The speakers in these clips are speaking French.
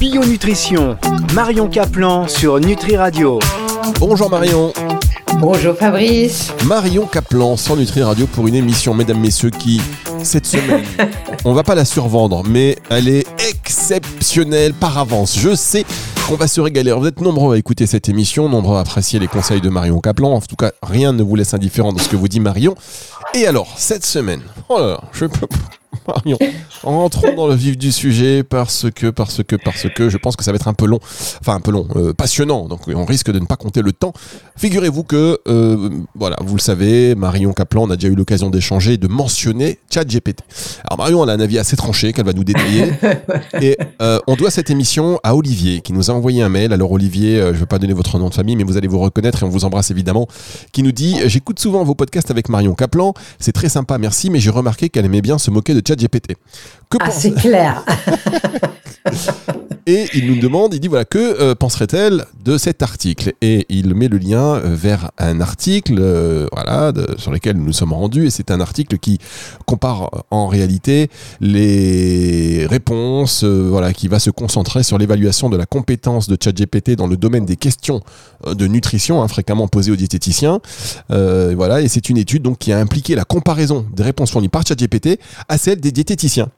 Bio-nutrition, Marion Caplan sur Nutri Radio. Bonjour Marion. Bonjour Fabrice. Marion Caplan sur Nutri Radio pour une émission, mesdames, messieurs, qui, cette semaine, on va pas la survendre, mais elle est exceptionnelle par avance. Je sais qu'on va se régaler. Vous êtes nombreux à écouter cette émission, nombreux à apprécier les conseils de Marion Caplan. En tout cas, rien ne vous laisse indifférent de ce que vous dit Marion. Et alors, cette semaine, oh là là, je peux Marion, rentrons dans le vif du sujet parce que, parce que, parce que je pense que ça va être un peu long, enfin un peu long, euh, passionnant, donc on risque de ne pas compter le temps. Figurez-vous que, euh, voilà, vous le savez, Marion Kaplan, on a déjà eu l'occasion d'échanger, de mentionner ChatGPT. Alors Marion, elle a un avis assez tranché qu'elle va nous détailler. et euh, on doit cette émission à Olivier, qui nous a envoyé un mail. Alors Olivier, je ne vais pas donner votre nom de famille, mais vous allez vous reconnaître et on vous embrasse évidemment, qui nous dit, j'écoute souvent vos podcasts avec Marion Kaplan, c'est très sympa, merci, mais j'ai remarqué qu'elle aimait bien se moquer de ChatGPT. Que ah, c'est clair. et il nous demande, il dit voilà, que euh, penserait-elle de cet article? Et il met le lien euh, vers un article euh, voilà, sur lequel nous nous sommes rendus. Et c'est un article qui compare en réalité les réponses, voilà, qui va se concentrer sur l'évaluation de la compétence de ChatGPT dans le domaine des questions de nutrition, hein, fréquemment posées aux diététiciens. voilà, et c'est une étude donc, qui a impliqué la comparaison des réponses fournies par ChatGPT à celles des diététiciens.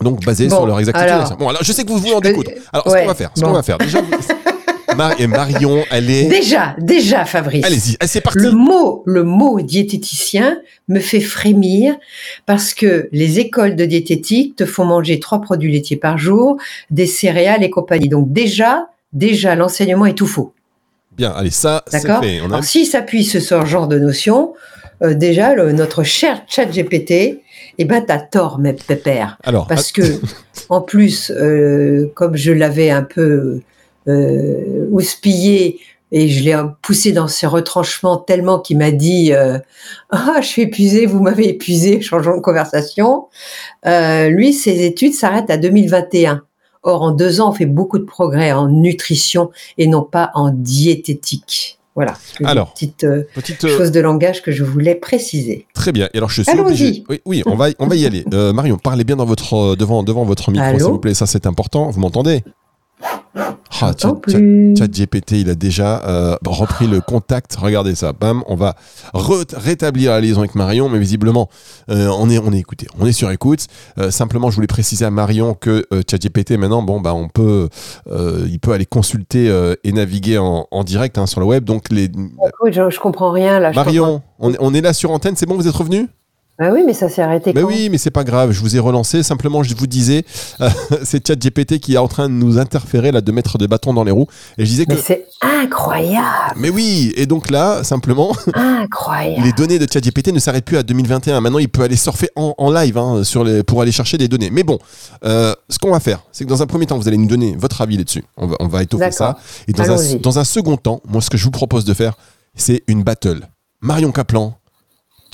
Donc basé sur leur exactitude. bon, alors je sais que vous voulez en découdre. Alors ce qu'on va faire, ce qu'on va faire, déjà. et Marion, elle est. Déjà, déjà, Fabrice. Allez-y, c'est parti. Le mot, le mot diététicien me fait frémir parce que les écoles de diététique te font manger trois produits laitiers par jour, des céréales et compagnie. Donc déjà, déjà, l'enseignement est tout faux. Bien, allez, ça, c'est fait. On a... Alors, s'il s'appuie sur ce genre de notion, euh, déjà, le, notre cher chat GPT, eh ben, t'as tort, mes pépères. Alors, parce que, en plus, euh, comme je l'avais un peu euh, houspillé et je l'ai poussé dans ses retranchements tellement qu'il m'a dit euh, ah je suis épuisé, vous m'avez épuisé, changeons de conversation. Lui, ses études s'arrêtent à 2021. Or, en deux ans, on fait beaucoup de progrès en nutrition et non pas en diététique. Voilà. Alors, petite, euh, petite euh, chose de langage que je voulais préciser. Très bien. Et alors, je suis obligé. Oui, oui, on va, on va y aller. Euh, Marion, parlez bien dans votre, devant, devant votre micro, s'il vous plaît. Ça, c'est important. Vous m'entendez? Ah, ChatGPT, il a déjà euh, repris le contact. Regardez ça. Bam, on va rétablir la liaison avec Marion, mais visiblement, euh, on, est, on est écouté. On est sur écoute. Euh, simplement, je voulais préciser à Marion que ChatGPT, maintenant, bon, bah, on peut, il peut aller consulter et naviguer en, direct hein, sur le web. Donc, les. je, je comprends rien là. Marion, on, on est là sur antenne. C'est bon, vous êtes revenu bah oui, mais ça s'est arrêté. Mais oui, mais c'est pas grave. Je vous ai relancé. Simplement, je vous disais, euh, c'est ChatGPT qui est en train de nous interférer là, de mettre des bâtons dans les roues. Et je disais mais c'est incroyable. Mais oui. Et donc là, simplement, incroyable. les données de ChatGPT ne s'arrêtent plus à 2021. Maintenant, il peut aller surfer en, live hein, sur les, pour aller chercher des données. Mais bon, euh, ce qu'on va faire, c'est que dans un premier temps, vous allez nous donner votre avis là-dessus. On va, on va étoffer ça. Et dans un, dans un second temps, moi, ce que je vous propose de faire, c'est une battle. Marion Kaplan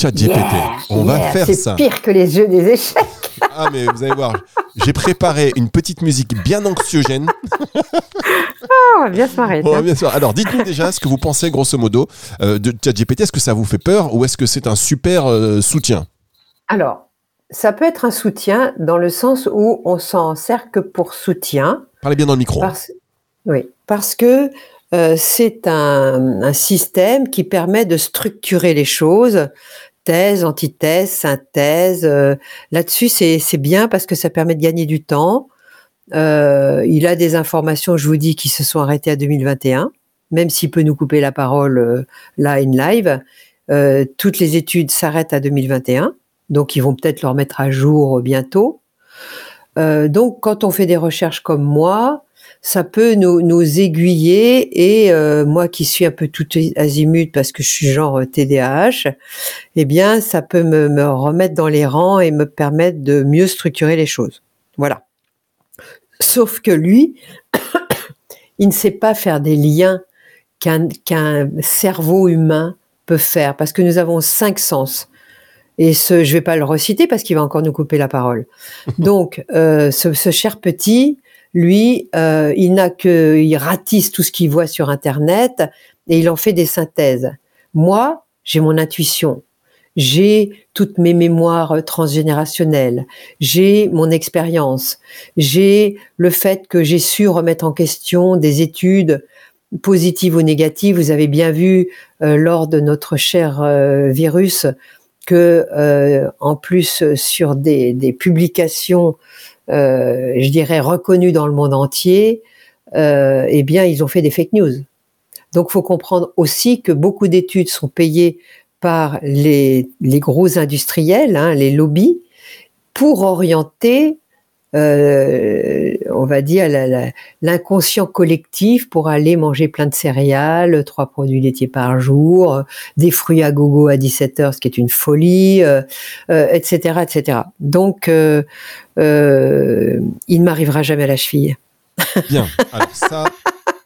ChatGPT. on va faire ça. C'est pire que les jeux des échecs. ah, mais vous allez voir, j'ai préparé une petite musique bien anxiogène. Ah, on va bien se marrer. Alors, dites-nous déjà ce que vous pensez, grosso modo, euh, de ChatGPT. Est-ce que ça vous fait peur ou est-ce que c'est un super euh, soutien? Alors, ça peut être un soutien dans le sens où on s'en sert que pour soutien. Parlez bien dans le micro. Oui, parce que euh, c'est un, un, système qui permet de structurer les choses, thèse, antithèse, synthèse. Euh, là-dessus, c'est bien parce que ça permet de gagner du temps. Euh, il a des informations, je vous dis, qui se sont arrêtées à 2021, même s'il peut nous couper la parole euh, là in live. toutes les études s'arrêtent à 2021, donc ils vont peut-être le remettre à jour bientôt. donc, quand on fait des recherches comme moi, ça peut nous, nous aiguiller et euh, moi qui suis un peu tout azimut parce que je suis genre TDAH, euh, eh bien ça peut me, me remettre dans les rangs et me permettre de mieux structurer les choses. Voilà. Sauf que lui, il ne sait pas faire des liens qu'un cerveau humain peut faire parce que nous avons cinq sens. Et ce, je vais pas le reciter parce qu'il va encore nous couper la parole. Donc, euh, ce, ce, cher petit, lui, euh, il n'a que, il ratisse tout ce qu'il voit sur Internet et il en fait des synthèses. Moi, j'ai mon intuition. j'ai toutes mes mémoires transgénérationnelles, j'ai mon expérience, j'ai le fait que j'ai su remettre en question des études positives ou négatives. Vous avez bien vu euh, lors de notre cher euh, virus que, euh, en plus, sur des, des publications, je dirais reconnues dans le monde entier, eh bien, ils ont fait des fake news. Donc, faut comprendre aussi que beaucoup d'études sont payées par les, les gros industriels, hein, les lobbies, pour orienter, euh, on va dire, l'inconscient collectif pour aller manger plein de céréales, trois produits laitiers par jour, des fruits à gogo à 17 heures, ce qui est une folie, euh, euh, etc., etc. Donc, il ne m'arrivera jamais à la cheville. Bien. Alors ça,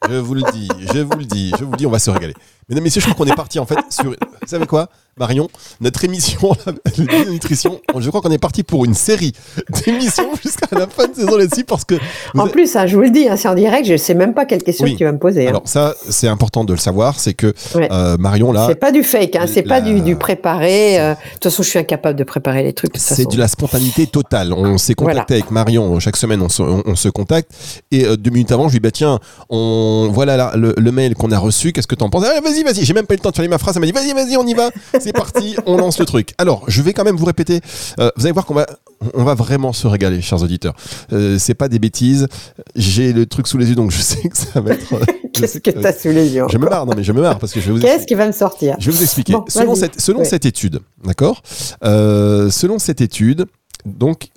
je vous le dis, je vous le dis, je vous le dis, on va se régaler. Mesdames, Messieurs, je crois qu'on est parti en fait sur. Vous savez quoi? Marion, notre émission de nutrition, je crois qu'on est parti pour une série d'émissions jusqu'à la fin de saison là-dessus parce que. En plus, hein, je vous le dis, hein, c'est en direct, je ne sais même pas quelle question tu vas me poser. Hein. Alors ça, c'est important de le savoir, c'est que euh, Marion là. C'est pas du fake, hein, c'est pas du, du préparé. Euh, de toute façon, je suis incapable de préparer les trucs. C'est de la spontanéité totale. On s'est contacté avec Marion chaque semaine, on se, on, se contacte et euh, deux minutes avant, je lui dis bah tiens, on voilà là, le, le, mail qu'on a reçu, qu'est-ce que t'en penses? Ah, Vas-y, vas-y, j'ai même pas eu le temps de faire ma phrase. Elle m'a dit vas-y, vas-y, on y va. C'est parti, on lance le truc. Alors, je vais quand même vous répéter. Euh, vous allez voir qu'on va, on va vraiment se régaler, chers auditeurs. Euh, c'est pas des bêtises. J'ai le truc sous les yeux, donc je sais que ça va être. Euh, Qu'est-ce que tu as sous les yeux Je me marre, non mais je me marre parce que je vais vous. Qu'est-ce qui va me sortir Je vais vous expliquer. selon cette, selon cette étude, d'accord Selon cette étude, donc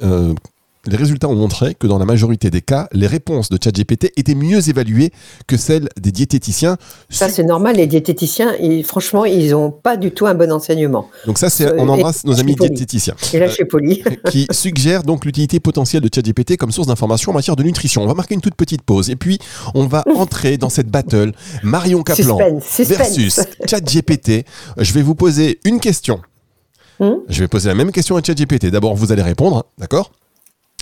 les résultats ont montré que dans la majorité des cas, les réponses de ChatGPT étaient mieux évaluées que celles des diététiciens. Ça, c'est normal. Les diététiciens, franchement, ils n'ont pas du tout un bon enseignement. Donc ça, c'est, on embrasse nos amis diététiciens. Et là, je suis poli. Euh, qui suggèrent donc l'utilité potentielle de ChatGPT comme source d'information en matière de nutrition. On va marquer une toute petite pause et puis on va entrer dans cette battle Marion Kaplan versus ChatGPT. Je vais vous poser une question. Hmm je vais poser la même question à ChatGPT. D'abord, vous allez répondre, d'accord?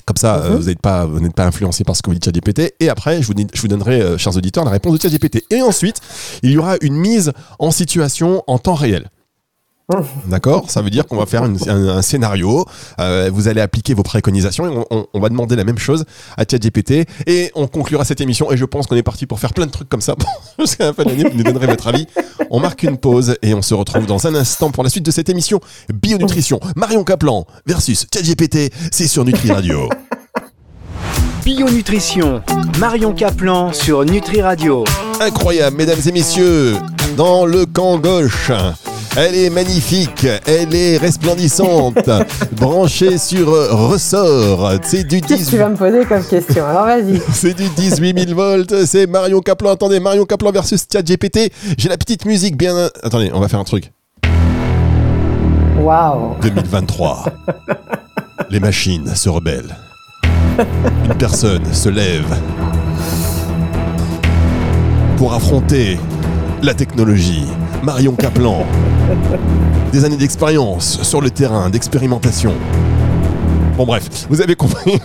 Comme ça, euh, mhm. vous n'êtes pas, vous n'êtes pas influencé par ce que vous dit ChatGPT. Et après, je vous, je vous donnerai, euh, chers auditeurs, la réponse de ChatGPT. Et ensuite, il y aura une mise en situation en temps réel. D'accord Ça veut dire qu'on va faire un, scénario, euh, vous allez appliquer vos préconisations et on, va demander la même chose à ChatGPT et on conclura cette émission et je pense qu'on est parti pour faire plein de trucs comme ça jusqu'à la fin de l'année, vous nous donnerez votre avis. On marque une pause et on se retrouve dans un instant pour la suite de cette émission Bionutrition. Marion Caplan versus ChatGPT, c'est sur Nutri Radio. Bionutrition, Marion Caplan sur Nutri Radio. Incroyable, mesdames et messieurs, dans le camp gauche. Elle est magnifique, elle est resplendissante, branchée sur ressort. C'est du 18... tu vas me poser comme question? Alors vas-y. C'est du 18 000 volts. C'est Marion Kaplan. Attendez, Marion Kaplan versus ChatGPT. J'ai la petite musique bien. Attendez, on va faire un truc. Waouh 2023. Les machines se rebellent. Une personne se lève pour affronter la technologie. Marion Kaplan. Des années d'expérience sur le terrain, d'expérimentation. Bon bref, vous avez compris.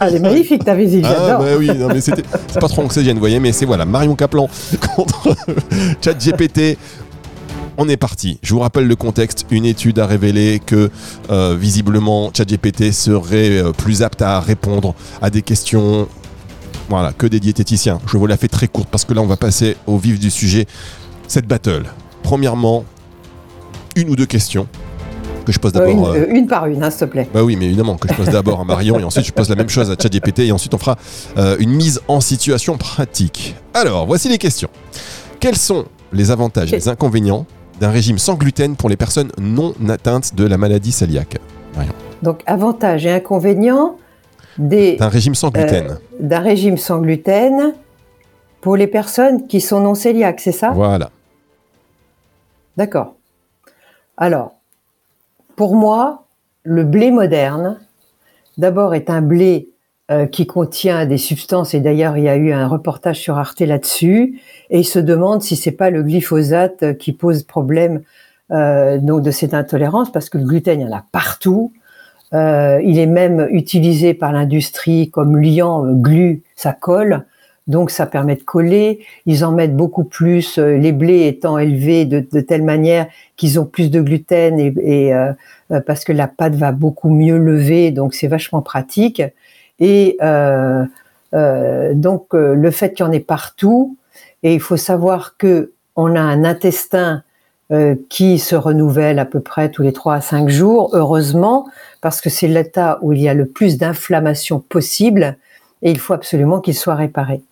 Ah, elle est magnifique ta visite, ah, bah oui, non, mais c'est pas trop anxiogène, vous voyez, mais c'est voilà, Marion Kaplan contre ChatGPT. On est parti. Je vous rappelle le contexte. Une étude a révélé que euh, visiblement ChatGPT serait euh, plus apte à répondre à des questions voilà, que des diététiciens. Je vous la fais très courte parce que là on va passer au vif du sujet. Cette battle, premièrement, une ou deux questions que je pose euh, d'abord. Euh, une, par une, hein, s'il te plaît. Bah oui, mais évidemment, que je pose d'abord à Marion et ensuite je pose la même chose à ChatGPT et ensuite on fera euh, une mise en situation pratique. Alors, voici les questions. Quels sont les avantages et les inconvénients d'un régime sans gluten pour les personnes non atteintes de la maladie cœliaque? Marion. Donc, avantages et inconvénients d'un régime sans gluten. d'un régime sans gluten pour les personnes qui sont non cœliaques, c'est ça? Voilà. D'accord. Alors, pour moi, le blé moderne, d'abord, est un blé euh, qui contient des substances, et d'ailleurs, il y a eu un reportage sur Arte là-dessus, et il se demande si c'est pas le glyphosate qui pose problème euh, de cette intolérance, parce que le gluten, il y en a partout. Euh, il est même utilisé par l'industrie comme liant, glu, ça colle. Donc ça permet de coller. Ils en mettent beaucoup plus, euh, les blés étant élevés de, telle manière qu'ils ont plus de gluten et, euh, euh, parce que la pâte va beaucoup mieux lever, donc c'est vachement pratique. Et donc le fait qu'il y en ait partout, et il faut savoir que on a un intestin qui se renouvelle à peu près tous les 3 à 5 jours, heureusement, parce que c'est l'état où il y a le plus d'inflammation possible et il faut absolument qu'il soit réparé.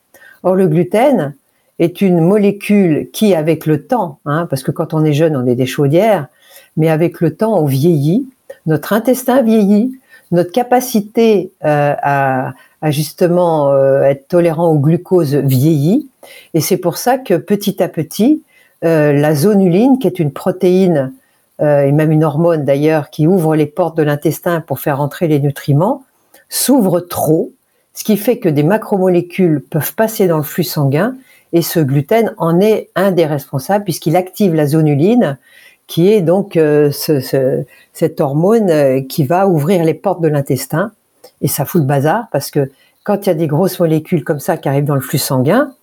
Or, le gluten est une molécule qui, avec le temps, hein, parce que quand on est jeune, on est des chaudières, mais avec le temps, on vieillit, notre intestin vieillit, notre capacité euh, à, justement euh, être tolérant au glucose vieillit, et c'est pour ça que petit à petit, euh, la zonuline, qui est une protéine et même une hormone d'ailleurs qui ouvre les portes de l'intestin pour faire entrer les nutriments, s'ouvre trop ce qui fait que des macromolécules peuvent passer dans le flux sanguin et ce gluten en est un des responsables puisqu'il active la zonuline qui est donc euh, cette hormone euh, qui va ouvrir les portes de l'intestin. Et ça fout le bazar parce que quand il y a des grosses molécules comme ça qui arrivent dans le flux sanguin,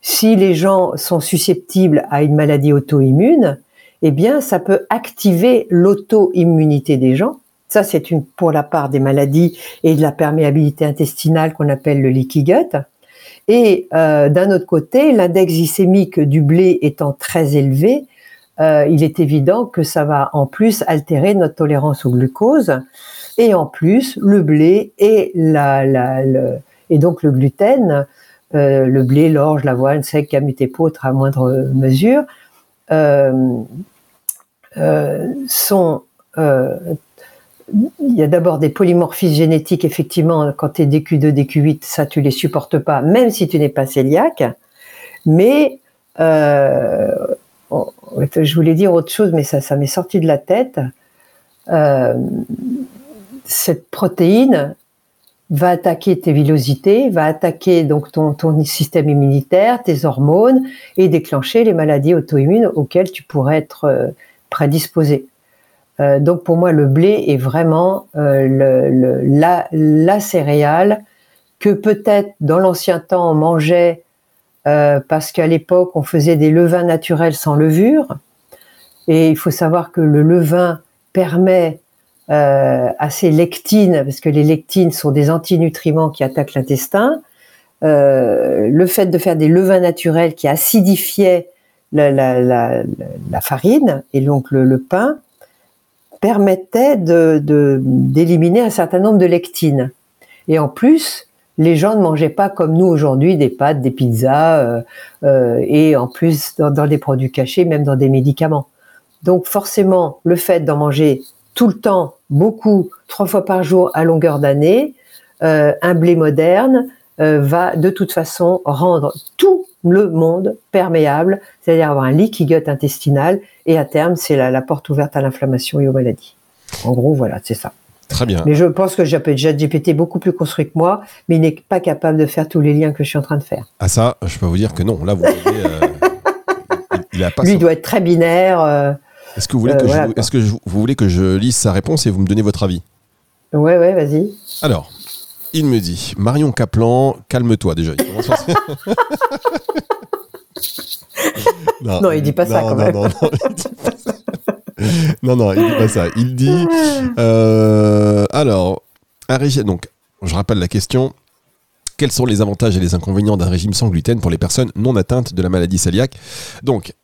si les gens sont susceptibles à une maladie auto-immune, eh bien ça peut activer l'auto-immunité des gens ça, c'est une pour la part des maladies et de la perméabilité intestinale qu'on appelle le leaky gut. Et euh, d'un autre côté, l'index glycémique du blé étant très élevé, euh, il est évident que ça va en plus altérer notre tolérance au glucose. Et en plus, le blé et, la, et donc le gluten, euh, le blé, l'orge, l'avoine, sec, gamut et à moindre mesure, sont il y a d'abord des polymorphismes génétiques, effectivement, quand tu es DQ2, DQ8, ça tu les supportes pas, même si tu n'es pas cœliaque. Mais euh, je voulais dire autre chose, mais ça, ça m'est sorti de la tête. Euh, cette protéine va attaquer tes villosités, va attaquer donc ton, ton système immunitaire, tes hormones et déclencher les maladies auto-immunes auxquelles tu pourrais être euh, prédisposé. Euh, donc pour moi, le blé est vraiment euh, la, céréale que peut-être dans l'ancien temps on mangeait euh, parce qu'à l'époque on faisait des levains naturels sans levure. Et il faut savoir que le levain permet à ces lectines, parce que les lectines sont des antinutriments qui attaquent l'intestin, le fait de faire des levains naturels qui acidifiaient la, farine et donc le pain, permettait d'éliminer un certain nombre de lectines. Et en plus, les gens ne mangeaient pas comme nous aujourd'hui des pâtes, des pizzas, euh, euh, et en plus dans, des produits cachés, même dans des médicaments. Donc forcément, le fait d'en manger tout le temps, beaucoup, trois fois par jour à longueur d'année, euh, un blé moderne va de toute façon rendre tout le monde perméable, c'est-à-dire avoir un leaky gut intestinal, et à terme, c'est la, porte ouverte à l'inflammation et aux maladies. En gros, voilà, c'est ça. Très bien. Mais je pense que GPT beaucoup plus construit que moi, mais il n'est pas capable de faire tous les liens que je suis en train de faire. Ah ça, je peux vous dire que non. Là, vous voyez, euh, il, a pas Lui, il doit être très binaire. Euh, est-ce que, vous voulez, que, euh, je, est-ce que vous voulez que je lise sa réponse et vous me donnez votre avis? Ouais, ouais, vas-y. Alors, il me dit, Marion Caplan, calme-toi déjà. Il non, il dit pas ça quand même. Non, non, il dit pas ça. Il dit, euh, alors, un régime. Donc, je rappelle la question. Quels sont les avantages et les inconvénients d'un régime sans gluten pour les personnes non atteintes de la maladie cœliaque? Donc,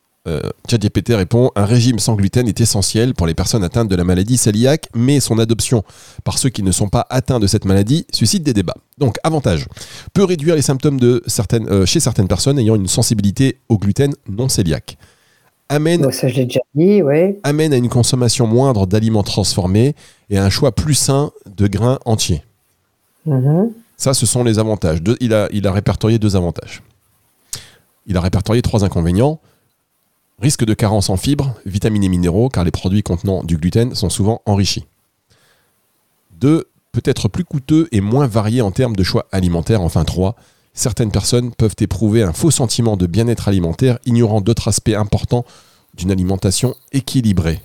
ChatGPT répond Un régime sans gluten est essentiel pour les personnes atteintes de la maladie cœliaque, mais son adoption par ceux qui ne sont pas atteints de cette maladie suscite des débats. Donc, avantage peut réduire les symptômes de certaines, euh, chez certaines personnes ayant une sensibilité au gluten non cœliaque. Amène, ça, déjà dit, amène à une consommation moindre d'aliments transformés et à un choix plus sain de grains entiers. Mm-hmm. Ça, ce sont les avantages. il, a, il a répertorié deux avantages. Il a répertorié trois inconvénients. Risque de carence en fibres, vitamines et minéraux, car les produits contenant du gluten sont souvent enrichis. 2. Peut-être plus coûteux et moins varié en termes de choix alimentaires. Enfin 3. Certaines personnes peuvent éprouver un faux sentiment de bien-être alimentaire, ignorant d'autres aspects importants d'une alimentation équilibrée.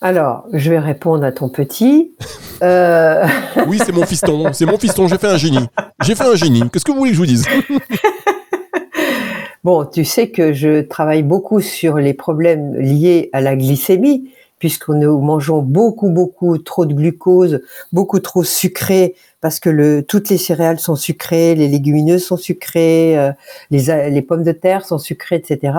Alors, je vais répondre à ton petit. Euh, Oui, c'est mon fiston, c'est mon fiston, j'ai fait un génie. J'ai fait un génie. Qu'est-ce que vous voulez que je vous dise? Bon, tu sais que je travaille beaucoup sur les problèmes liés à la glycémie, puisque nous mangeons beaucoup, beaucoup trop de glucose, beaucoup trop sucré, parce que le, toutes les céréales sont sucrées, les légumineuses sont sucrées, euh, les, les pommes de terre sont sucrées, etc.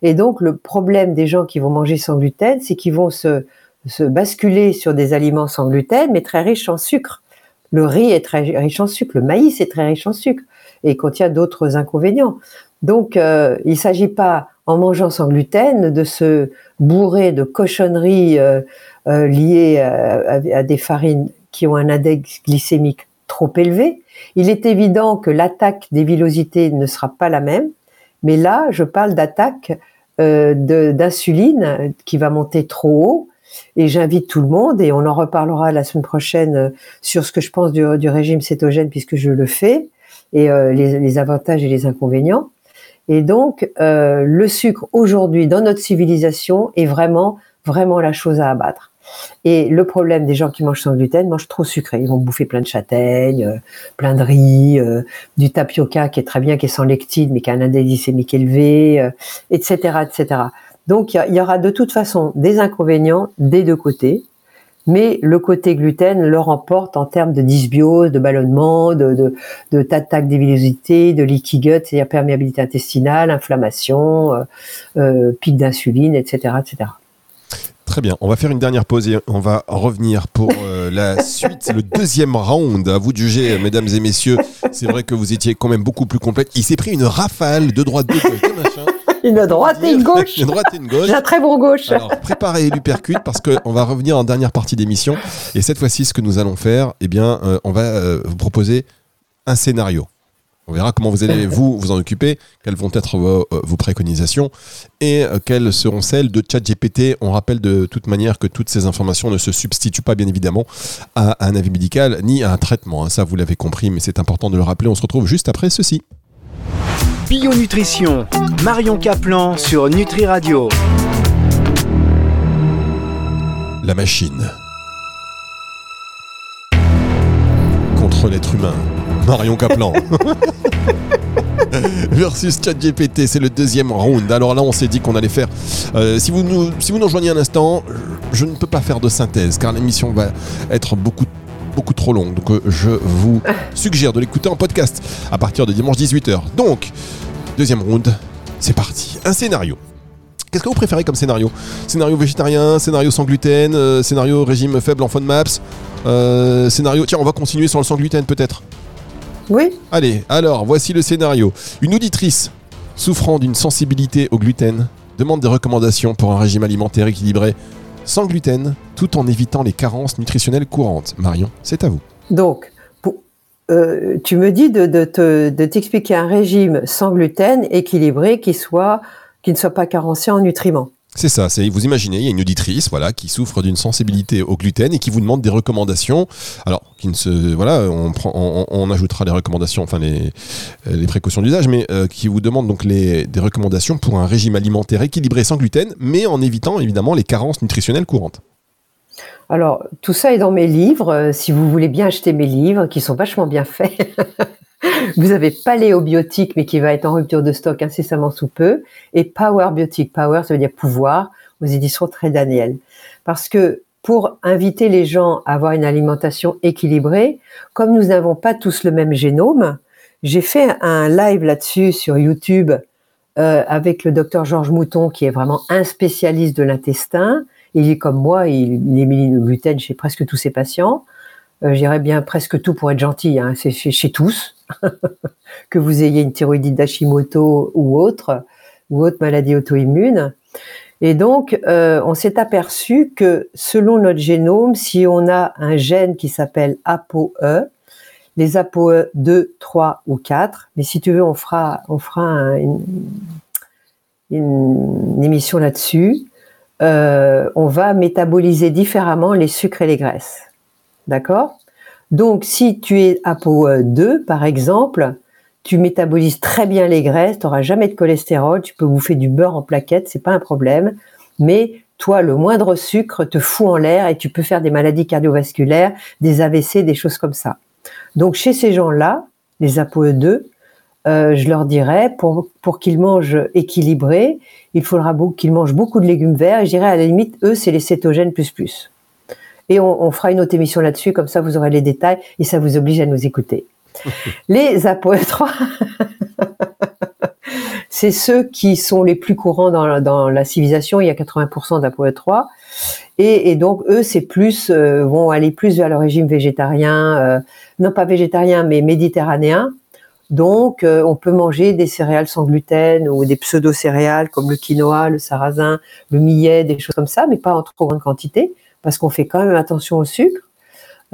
Et donc, le problème des gens qui vont manger sans gluten, c'est qu'ils vont se, se basculer sur des aliments sans gluten, mais très riches en sucre. Le riz est très riche en sucre, le maïs est très riche en sucre et contient d'autres inconvénients. Donc, euh, il ne s'agit pas, en mangeant sans gluten, de se bourrer de cochonneries euh, euh, liées à, des farines qui ont un index glycémique trop élevé. Il est évident que l'attaque des villosités ne sera pas la même, mais là, je parle d'attaque euh, d'insuline qui va monter trop haut. Et j'invite tout le monde, et on en reparlera la semaine prochaine sur ce que je pense du, régime cétogène puisque je le fais, et les, avantages et les inconvénients. Et donc, euh, le sucre aujourd'hui dans notre civilisation est vraiment, vraiment la chose à abattre. Et le problème des gens qui mangent sans gluten, mangent trop sucré. Ils vont bouffer plein de châtaignes, euh, plein de riz, euh, du tapioca qui est très bien, qui est sans lectine, mais qui a un index glycémique élevé, euh, etc., etc. Donc, il y, y, aura de toute façon des inconvénients des deux côtés. Mais le côté gluten le remporte en termes de dysbiose, de ballonnement, de, de, de d'attaque des villosités, de leaky gut, c'est-à-dire perméabilité intestinale, inflammation, euh, euh, pic d'insuline, etc., etc. Très bien, on va faire une dernière pause et on va revenir pour euh, la suite, le deuxième round. À vous de juger, mesdames et messieurs. C'est vrai que vous étiez quand même beaucoup plus complète. Il s'est pris une rafale de droite, de gauche, de. Une droite et une gauche. Une droite et une gauche. J'ai un très bon gauche. Alors, préparez l'hypercute parce qu'on va revenir en dernière partie d'émission. Et cette fois-ci, ce que nous allons faire, eh bien, euh, on va euh, vous proposer un scénario. On verra comment vous allez vous vous en occuper, quelles vont être vos, euh, vos préconisations et quelles seront celles de ChatGPT. On rappelle de toute manière que toutes ces informations ne se substituent pas bien évidemment à un avis médical ni à un traitement. Hein. Ça, vous l'avez compris, mais c'est important de le rappeler. On se retrouve juste après ceci. Bio Nutrition, Marion Caplan sur Nutri Radio. La machine contre l'être humain. Marion Caplan. Versus ChatGPT, c'est le deuxième round. Alors là, on s'est dit qu'on allait faire. Euh, si, vous nous, si vous nous rejoignez un instant, je ne peux pas faire de synthèse car l'émission va être beaucoup beaucoup trop longue. Donc euh, je vous suggère de l'écouter en podcast à partir de dimanche 18h. Donc, deuxième round, c'est parti. Un scénario. Qu'est-ce que vous préférez comme scénario? Scénario végétarien, scénario sans gluten, euh, scénario régime faible en FODMAPS, euh, scénario... Tiens, on va continuer sur le sans gluten peut-être Oui. Allez, alors, voici le scénario. Une auditrice souffrant d'une sensibilité au gluten demande des recommandations pour un régime alimentaire équilibré sans gluten, tout en évitant les carences nutritionnelles courantes. Marion, c'est à vous. Donc, euh, tu me dis de, de, te, de t'expliquer un régime sans gluten équilibré qui qui ne soit pas carencé en nutriments. C'est ça, vous imaginez, il y a une auditrice voilà qui souffre d'une sensibilité au gluten et qui vous demande des recommandations. Alors, qui ne se voilà, on ajoutera les recommandations enfin les les précautions d'usage mais euh, qui vous demande donc les des recommandations pour un régime alimentaire équilibré sans gluten mais en évitant évidemment les carences nutritionnelles courantes. Alors, tout ça est dans mes livres. Euh, si vous voulez bien acheter mes livres, qui sont vachement bien faits, vous avez Paléobiotique, mais qui va être en rupture de stock incessamment sous peu, et Power Biotique. Power, ça veut dire pouvoir, aux éditions Très Daniel. Parce que pour inviter les gens à avoir une alimentation équilibrée, comme nous n'avons pas tous le même génome, j'ai fait un live là-dessus sur YouTube euh, avec le docteur Georges Mouton, qui est vraiment un spécialiste de l'intestin. Il est comme moi, il, élimine le gluten chez presque tous ses patients. Euh, J'irais bien presque tout pour être gentil, hein, c'est chez, tous. que vous ayez une thyroïdite d'Hashimoto ou autre, ou autre maladie auto-immune. Et donc, euh, on s'est aperçu que selon notre génome, si on a un gène qui s'appelle ApoE, les ApoE 2, 3 ou 4, mais si tu veux, on fera, on fera un, une, une, émission là-dessus, euh, on va métaboliser différemment les sucres et les graisses. D'accord? Donc, si tu es ApoE 2, par exemple, tu métabolises très bien les graisses, tu n'auras jamais de cholestérol, tu peux bouffer du beurre en plaquettes, c'est pas un problème, mais toi, le moindre sucre te fout en l'air et tu peux faire des maladies cardiovasculaires, des AVC, des choses comme ça. Donc chez ces gens-là, les ApoE2, euh, je leur dirais, pour, pour qu'ils mangent équilibré, il faudra qu'ils mangent beaucoup de légumes verts. Et je dirais, à la limite, eux, c'est les cétogènes plus plus. Et on, on fera une autre émission là-dessus, comme ça vous aurez les détails et ça vous oblige à nous écouter. les ApoE3, c'est ceux qui sont les plus courants dans, dans la civilisation. Il y a 80% d'ApoE3. Et, et, donc eux, c'est plus euh, vont aller plus vers le régime végétarien, euh, non pas végétarien mais méditerranéen, donc, euh, on peut manger des céréales sans gluten ou des pseudo-céréales comme le quinoa, le sarrasin, le millet, des choses comme ça, mais pas en trop grande quantité, parce qu'on fait quand même attention au sucre.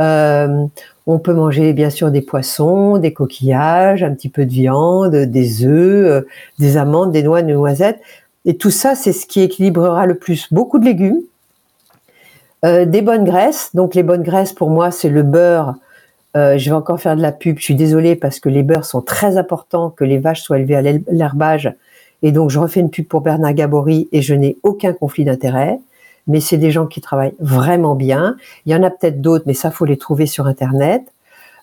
Euh, on peut manger bien sûr des poissons, des coquillages, un petit peu de viande, des œufs, euh, des amandes, des noix, des noisettes. Et tout ça, c'est ce qui équilibrera le plus. Beaucoup de légumes, des bonnes graisses. Donc les bonnes graisses, pour moi, c'est le beurre, euh, je vais encore faire de la pub. Je suis désolée parce que les beurres sont très importants, que les vaches soient élevées à l'herbage. Et donc, je refais une pub pour Bernard Gabory et je n'ai aucun conflit d'intérêt. Mais c'est des gens qui travaillent vraiment bien. Il y en a peut-être d'autres, mais ça, faut les trouver sur Internet.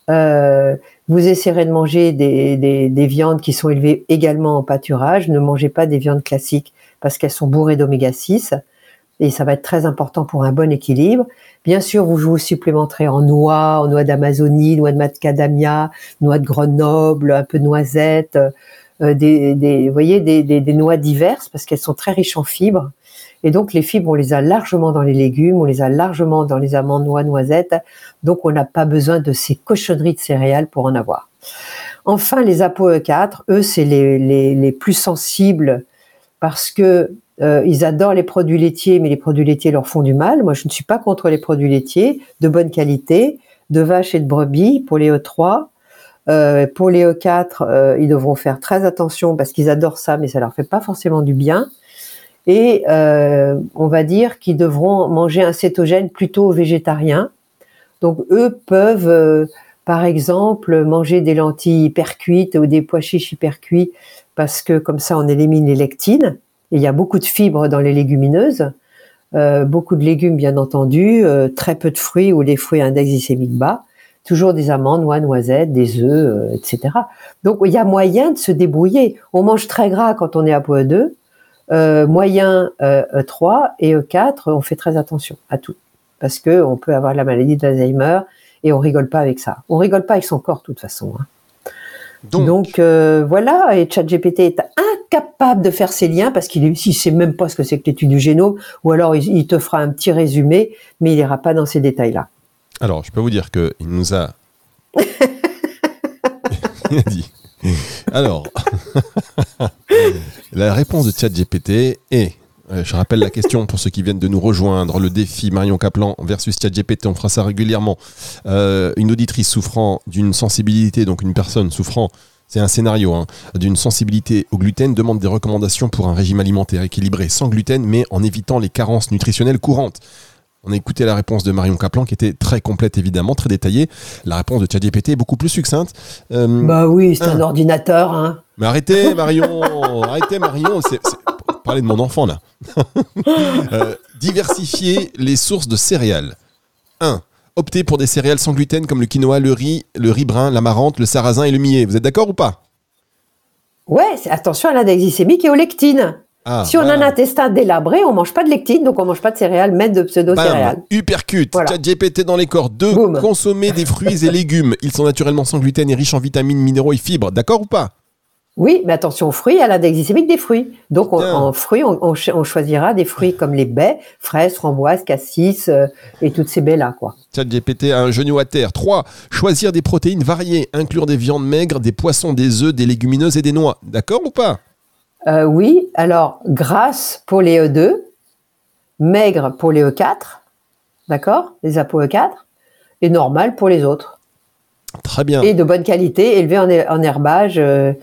Euh, vous essayerez de manger des, des, viandes qui sont élevées également en pâturage. Ne mangez pas des viandes classiques parce qu'elles sont bourrées d'oméga 6 et ça va être très important pour un bon équilibre. Bien sûr, vous vous supplémenterez en noix, en noix d'Amazonie, noix de macadamia, noix de Grenoble, un peu de noisettes, euh, des, voyez, des noix diverses parce qu'elles sont très riches en fibres. Et donc les fibres, on les a largement dans les légumes, on les a largement dans les amandes, noix, noisettes. Donc on n'a pas besoin de ces cochonneries de céréales pour en avoir. Enfin, les ApoE4, eux, c'est les, les, plus sensibles parce que euh, ils adorent les produits laitiers, mais les produits laitiers leur font du mal. Moi, je ne suis pas contre les produits laitiers de bonne qualité, de vaches et de brebis pour les E3. Euh, pour les E4, euh, ils devront faire très attention parce qu'ils adorent ça, mais ça leur fait pas forcément du bien. Et on va dire qu'ils devront manger un cétogène plutôt végétarien. Donc eux peuvent, par exemple, manger des lentilles hyper cuites ou des pois chiches hyper cuits parce que comme ça on élimine les lectines il y a beaucoup de fibres dans les légumineuses, euh, beaucoup de légumes bien entendu, euh, très peu de fruits ou des fruits à index glycémique bas, toujours des amandes, noix, noisettes, des œufs, euh, etc. Donc il y a moyen de se débrouiller. On mange très gras quand on est à poids 2, moyen 3 et 4, on fait très attention à tout parce que on peut avoir la maladie d'Alzheimer et on rigole pas avec ça. On rigole pas avec son corps de toute façon. Hein. Donc, voilà, et ChatGPT est capable de faire ces liens parce qu'il ne sait même pas ce que c'est que l'étude du génome, ou alors il, te fera un petit résumé, mais il n'ira pas dans ces détails-là. Alors, je peux vous dire qu'il nous a. il a dit. Alors, la réponse de ChatGPT est euh, je rappelle la question pour ceux qui viennent de nous rejoindre. Le défi Marion Kaplan versus ChatGPT, on fera ça régulièrement. Euh, une auditrice souffrant d'une sensibilité, donc une personne souffrant c'est un scénario hein. d'une sensibilité au gluten, demande des recommandations pour un régime alimentaire équilibré sans gluten, mais en évitant les carences nutritionnelles courantes. On a écouté la réponse de Marion Kaplan qui était très complète évidemment, très détaillée. La réponse de ChatGPT est beaucoup plus succincte. Euh, bah oui, c'est un ordinateur. Hein. Mais arrêtez Marion, arrêtez Marion, c'est parler de mon enfant là. Euh, diversifier les sources de céréales. 1 opter pour des céréales sans gluten comme le quinoa, le riz, le riz brun, l'amarante, le sarrasin et le millet. Vous êtes d'accord ou pas? Ouais, attention à l'index glycémique et aux lectines. Ah, si on a un intestin délabré, on mange pas de lectines, donc on mange pas de céréales, mais de pseudo-céréales. Hypercute, voilà. GPT dans les corps. 2. Consommer des fruits et légumes. Ils sont naturellement sans gluten et riches en vitamines, minéraux et fibres. D'accord ou pas? Oui, mais attention aux fruits, à l'index glycémique des fruits. Donc en fruits, on, choisira des fruits comme les baies, fraises, framboises, cassis euh, et toutes ces baies-là. quoi. GPT un genou à terre. 3. Choisir des protéines variées, inclure des viandes maigres, des poissons, des œufs, des légumineuses et des noix. D'accord ou pas? Euh, Oui, alors grasse pour les E2, maigre pour les E4, d'accord Les ApoE4, et normal pour les autres. Très bien. Et de bonne qualité, élevé en, herbage. Euh,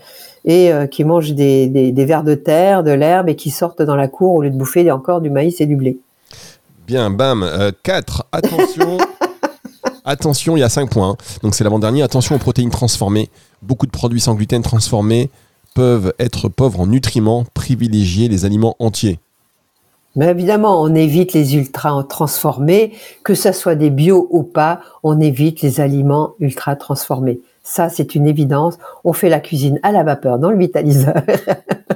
et euh, qui mangent des, des, vers de terre, de l'herbe et qui sortent dans la cour au lieu de bouffer encore du maïs et du blé. Bien, bam. 4. Euh, attention. attention, il y a 5 points. Hein. Donc c'est l'avant-dernier. Attention aux protéines transformées. Beaucoup de produits sans gluten transformés peuvent être pauvres en nutriments. Privilégier les aliments entiers. Mais évidemment, on évite les ultra transformés, que ce soit des bio ou pas, on évite les aliments ultra transformés. Ça, c'est une évidence. On fait la cuisine à la vapeur dans le vitaliseur.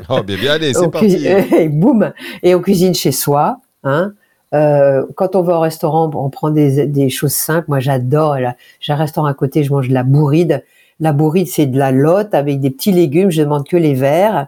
Oh, bien, bien, allez, c'est parti. Et boum Et on cuisine chez soi. Hein. Euh, quand on va au restaurant, on prend des, des choses simples. Moi, j'adore. J'ai un restaurant à côté, je mange de la bourride. La bourride, c'est de la lotte avec des petits légumes. Je demande que les verts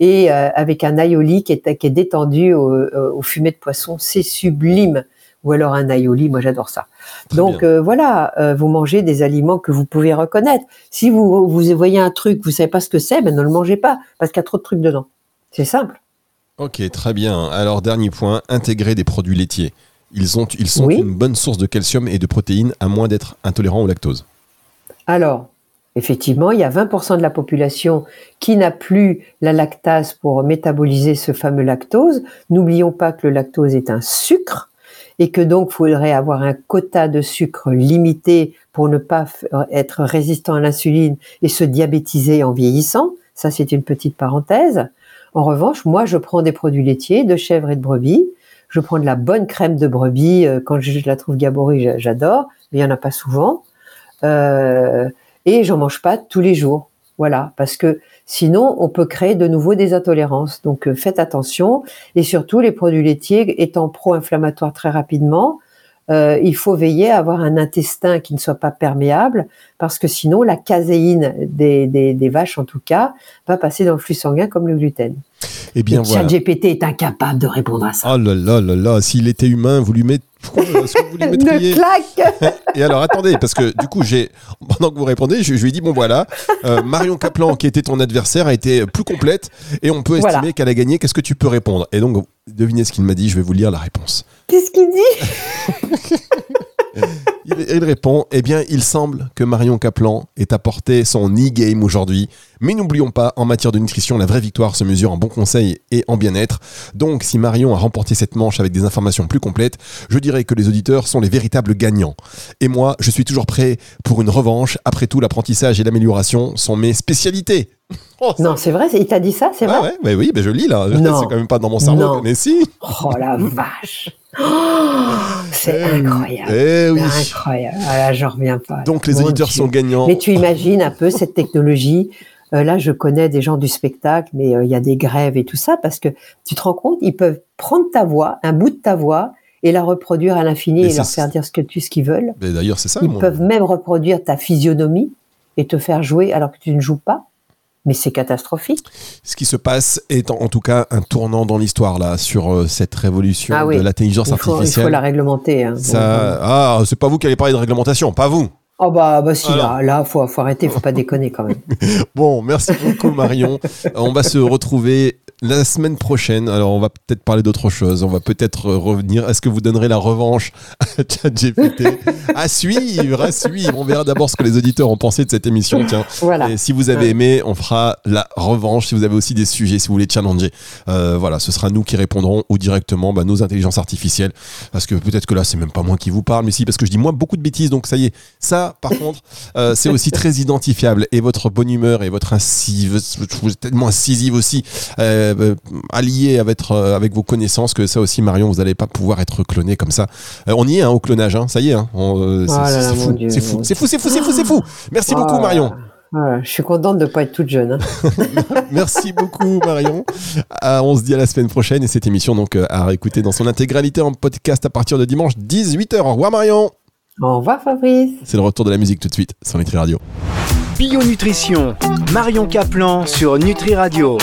et euh, avec un aioli qui est, qui est détendu au, euh, au fumé de poisson. C'est sublime ou alors un aioli, moi j'adore ça. Donc euh, voilà, euh, vous mangez des aliments que vous pouvez reconnaître. Si vous, vous voyez un truc, vous savez pas ce que c'est, ben ne le mangez pas parce qu'il y a trop de trucs dedans. C'est simple. Ok, très bien. Alors dernier point, intégrer des produits laitiers. Ils, ont, ils sont une bonne source de calcium et de protéines à moins d'être intolérants au lactose. Alors, effectivement, il y a 20% de la population qui n'a plus la lactase pour métaboliser ce fameux lactose. N'oublions pas que le lactose est un sucre et que donc il faudrait avoir un quota de sucre limité pour ne pas être résistant à l'insuline et se diabétiser en vieillissant. Ça, c'est une petite parenthèse. En revanche, moi, je prends des produits laitiers de chèvre et de brebis. Je prends de la bonne crème de brebis. Euh, quand je la trouve gaborie, j'adore, mais il n'y en a pas souvent. Euh, et j'en mange pas tous les jours. Voilà, parce que sinon on peut créer de nouveau des intolérances. Donc euh, faites attention et surtout les produits laitiers étant pro-inflammatoires très rapidement, euh, il faut veiller à avoir un intestin qui ne soit pas perméable parce que sinon la caséine des, des vaches en tout cas va passer dans le flux sanguin comme le gluten. Eh bien, voilà. GPT est incapable de répondre à ça. Oh là là là là, s'il était humain, vous lui mettez. Vous lui claque Et alors attendez, parce que du coup, j'ai pendant que vous répondez, je, lui ai dit bon voilà, euh, Marion Kaplan, qui était ton adversaire, a été plus complète et on peut estimer qu'elle a gagné. Qu'est-ce que tu peux répondre? Et donc, devinez ce qu'il m'a dit. Je vais vous lire la réponse. Qu'est-ce qu'il dit? il, répond Eh bien, il semble que Marion Kaplan ait apporté son e-game aujourd'hui. Mais n'oublions pas, en matière de nutrition, la vraie victoire se mesure en bon conseil et en bien-être. Donc, si Marion a remporté cette manche avec des informations plus complètes, je dirais que les auditeurs sont les véritables gagnants. Et moi, je suis toujours prêt pour une revanche. Après tout, l'apprentissage et l'amélioration sont mes spécialités. Oh, non, c'est vrai, il t'a dit ça, c'est vrai. Ouais, oui, mais je lis là. C'est quand même pas dans mon cerveau, mais si. Oh la vache. Oh, c'est eh incroyable. Eh oui. Incroyable. Ah, j'en reviens pas. Donc les auditeurs sont gagnants. Mais tu imagines un peu cette technologie. Euh, là, je connais des gens du spectacle, mais euh, il y a des grèves et tout ça parce que tu te rends compte, ils peuvent prendre ta voix, un bout de ta voix, et la reproduire à l'infini et leur faire dire ce que tu ce qu'ils veulent. D'ailleurs, c'est ça. Ils peuvent même reproduire ta physionomie et te faire jouer alors que tu ne joues pas mais c'est catastrophique. Ce qui se passe est en, tout cas un tournant dans l'histoire là sur euh, cette révolution ah de l'intelligence artificielle. Il faut la réglementer. Hein, Ça, ah, c'est pas vous qui allez parler de réglementation, pas vous. Oh bah, bah si, là, là faut, faut arrêter, faut pas déconner quand même. bon, merci beaucoup Marion. on va se retrouver la semaine prochaine. Alors on va peut-être parler d'autre chose. On va peut-être revenir. Est-ce que vous donnerez la revanche à ChatGPT? À suivre, à suivre. On verra d'abord ce que les auditeurs ont pensé de cette émission. Tiens. Voilà. Et si vous avez aimé, on fera la revanche. Si vous avez aussi des sujets, si vous voulez challenger, euh, voilà, ce sera nous qui répondrons ou directement bah, nos intelligences artificielles. Parce que peut-être que là, c'est même pas moi qui vous parle, mais si, parce que je dis moi beaucoup de bêtises. Donc ça y est, ça par contre, euh, c'est aussi très identifiable. Et votre bonne humeur et votre incisive, vous êtes tellement incisive aussi, euh, euh allié avec, euh, avec vos connaissances, que ça aussi, Marion, vous n'allez pas pouvoir être cloné comme ça. on y est hein, au clonage, hein, ça y est. Hein, oh c'est fou, c'est fou, c'est fou, c'est fou, c'est fou. Merci beaucoup, oh Marion. je suis contente de ne pas être toute jeune. Merci beaucoup Marion. on se dit à la semaine prochaine et cette émission donc à réécouter dans son intégralité en podcast à partir de dimanche 18h. Au revoir Marion. Au revoir Fabrice. C'est le retour de la musique tout de suite sur Nutri Radio. Bio Nutrition, Marion Caplan sur Nutri Radio.